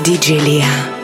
DJ Lia.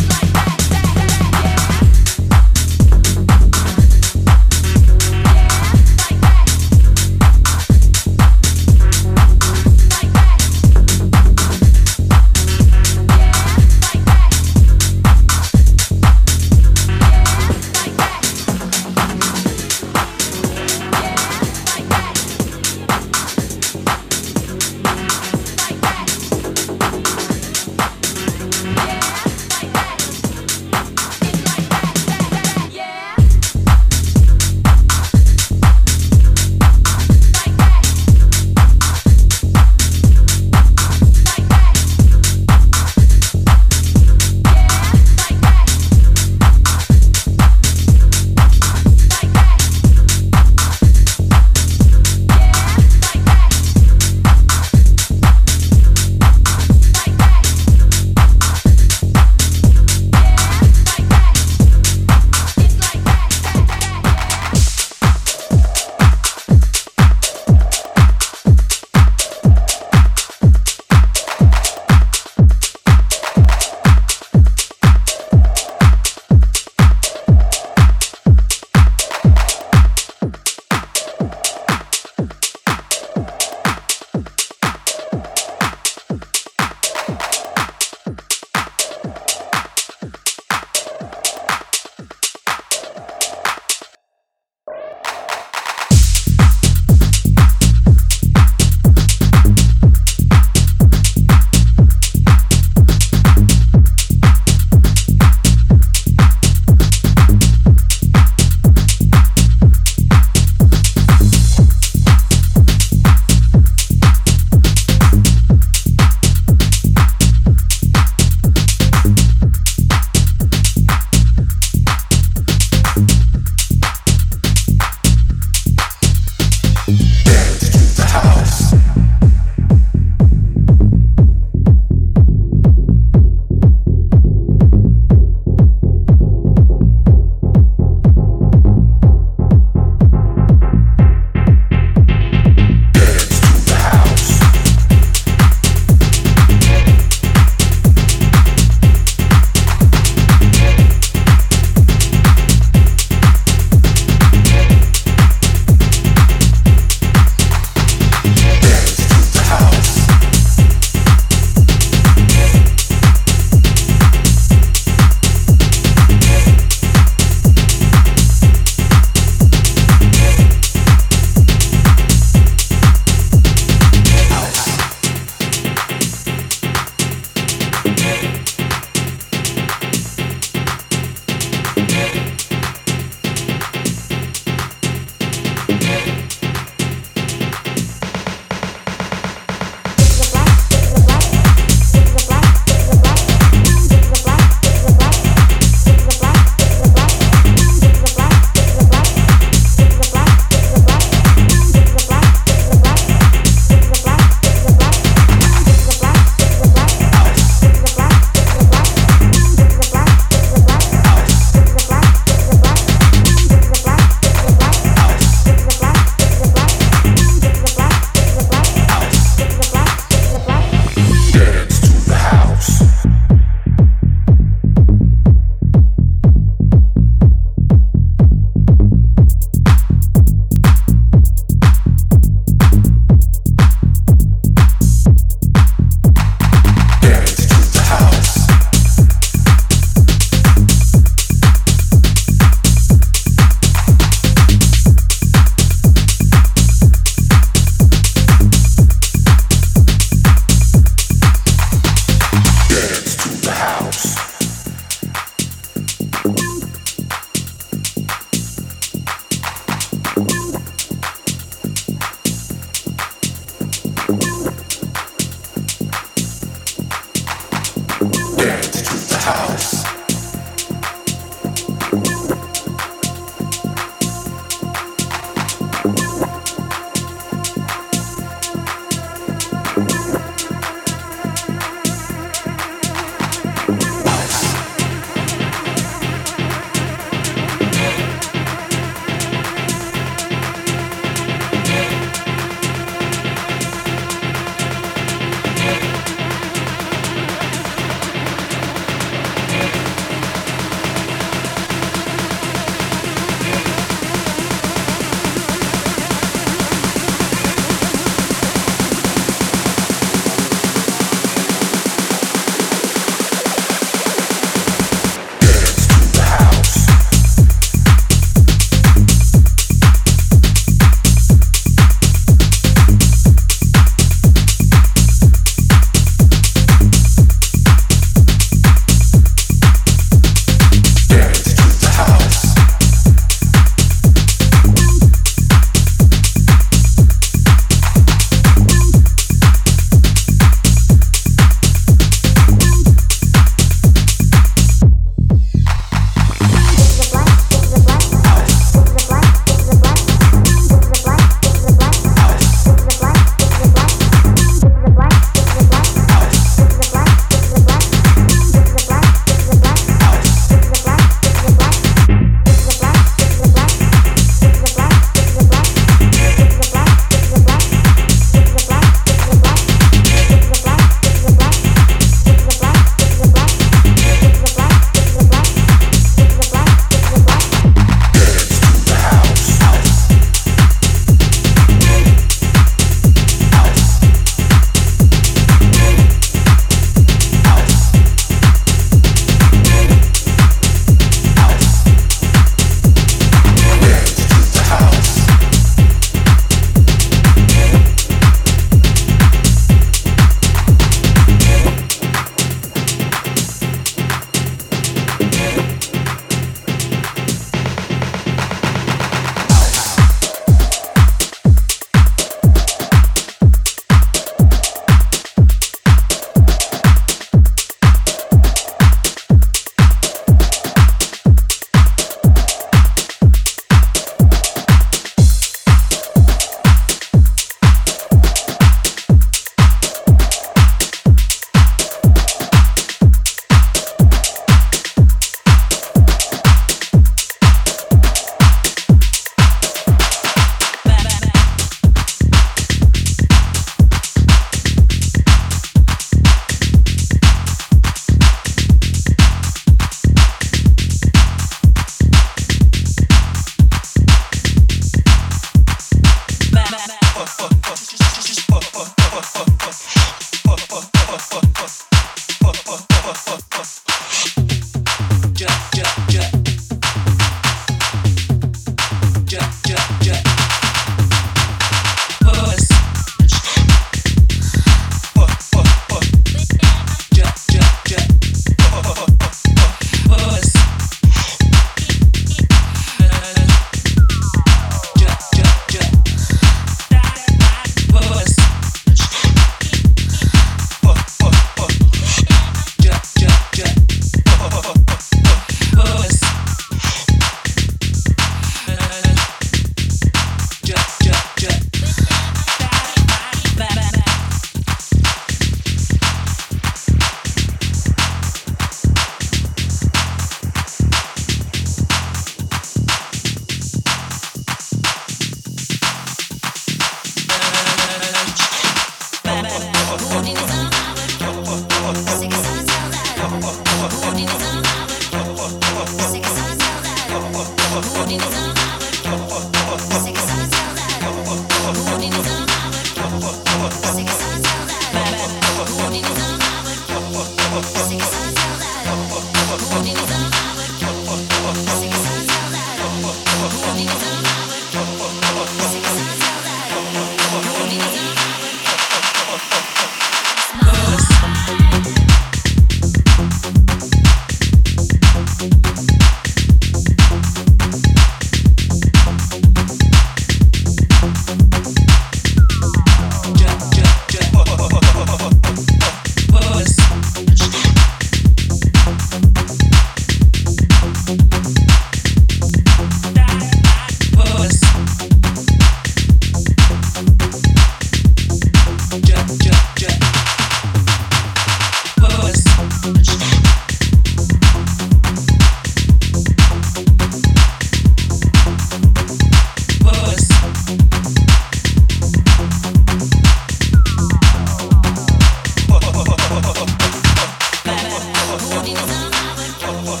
Feel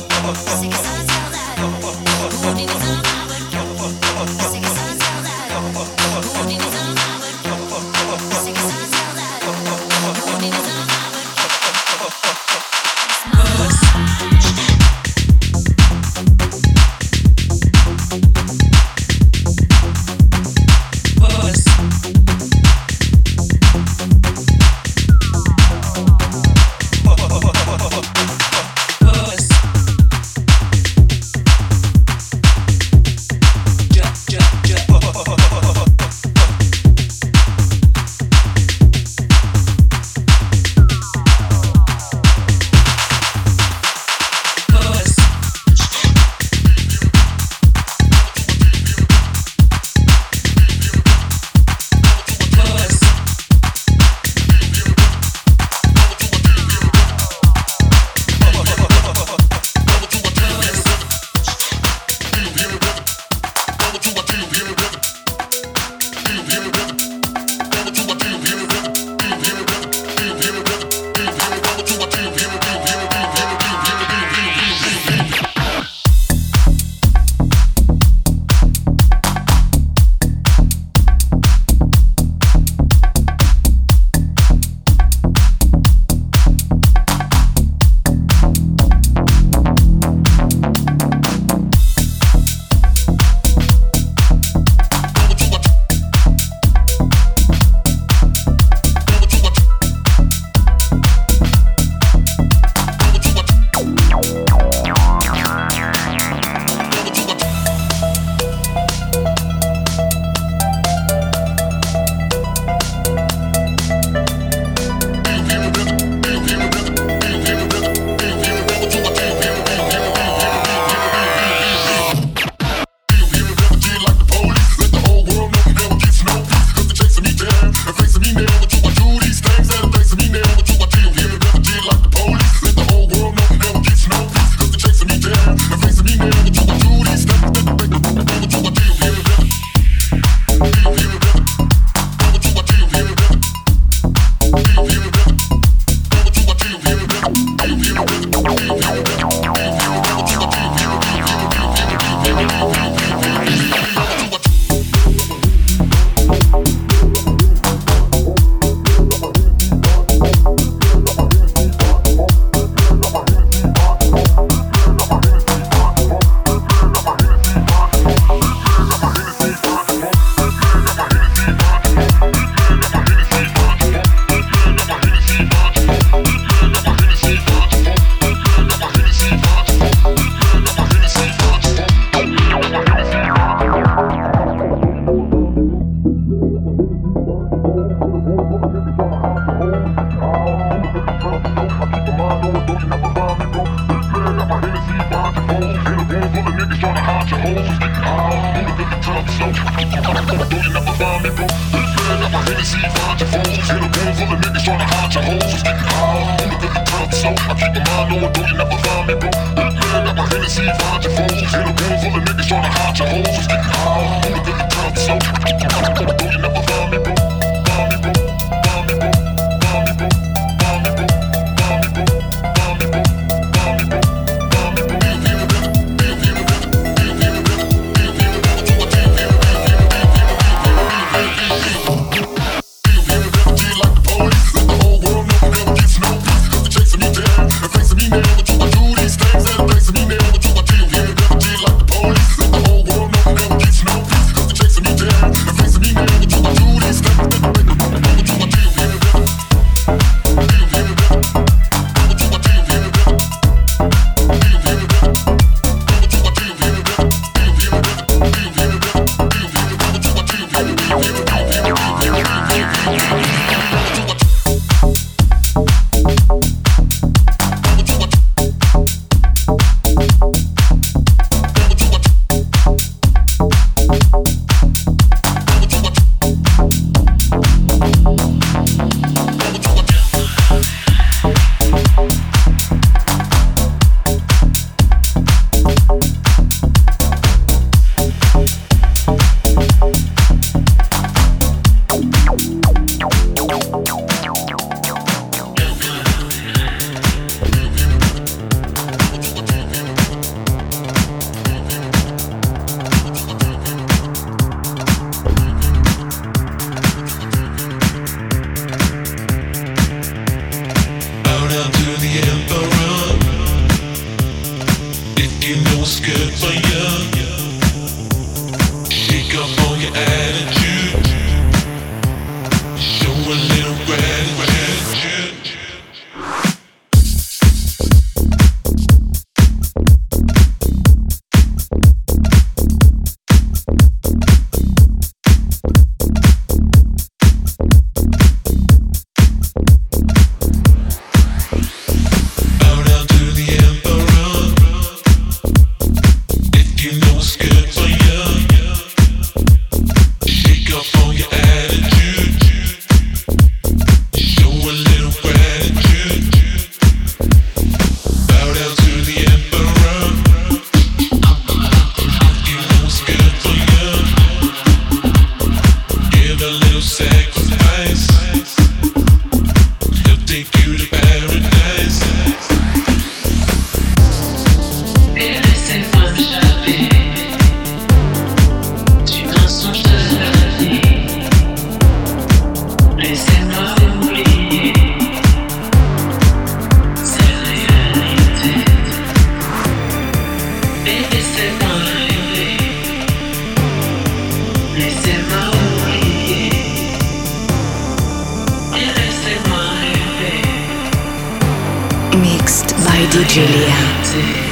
sacrifice.